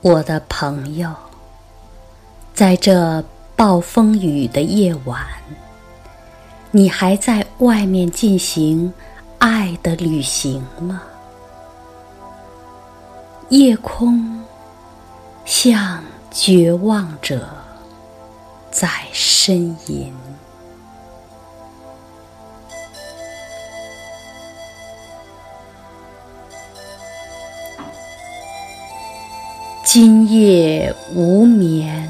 我的朋友，在这暴风雨的夜晚，你还在外面进行爱的旅行吗？夜空像绝望者在呻吟。今夜无眠，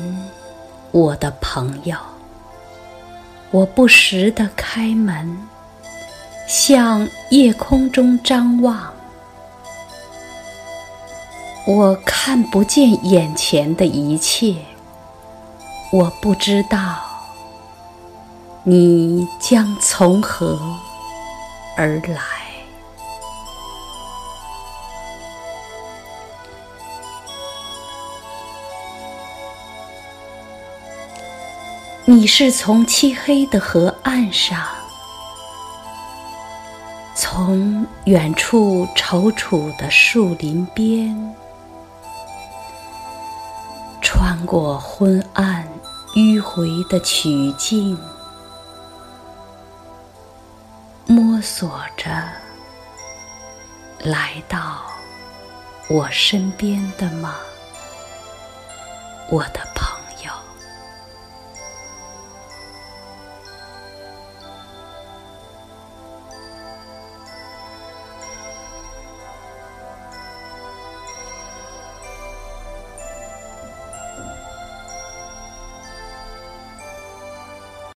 我的朋友。我不时地开门，向夜空中张望。我看不见眼前的一切，我不知道你将从何而来。你是从漆黑的河岸上，从远处踌躇的树林边，穿过昏暗迂回的曲径，摸索着来到我身边的吗，我的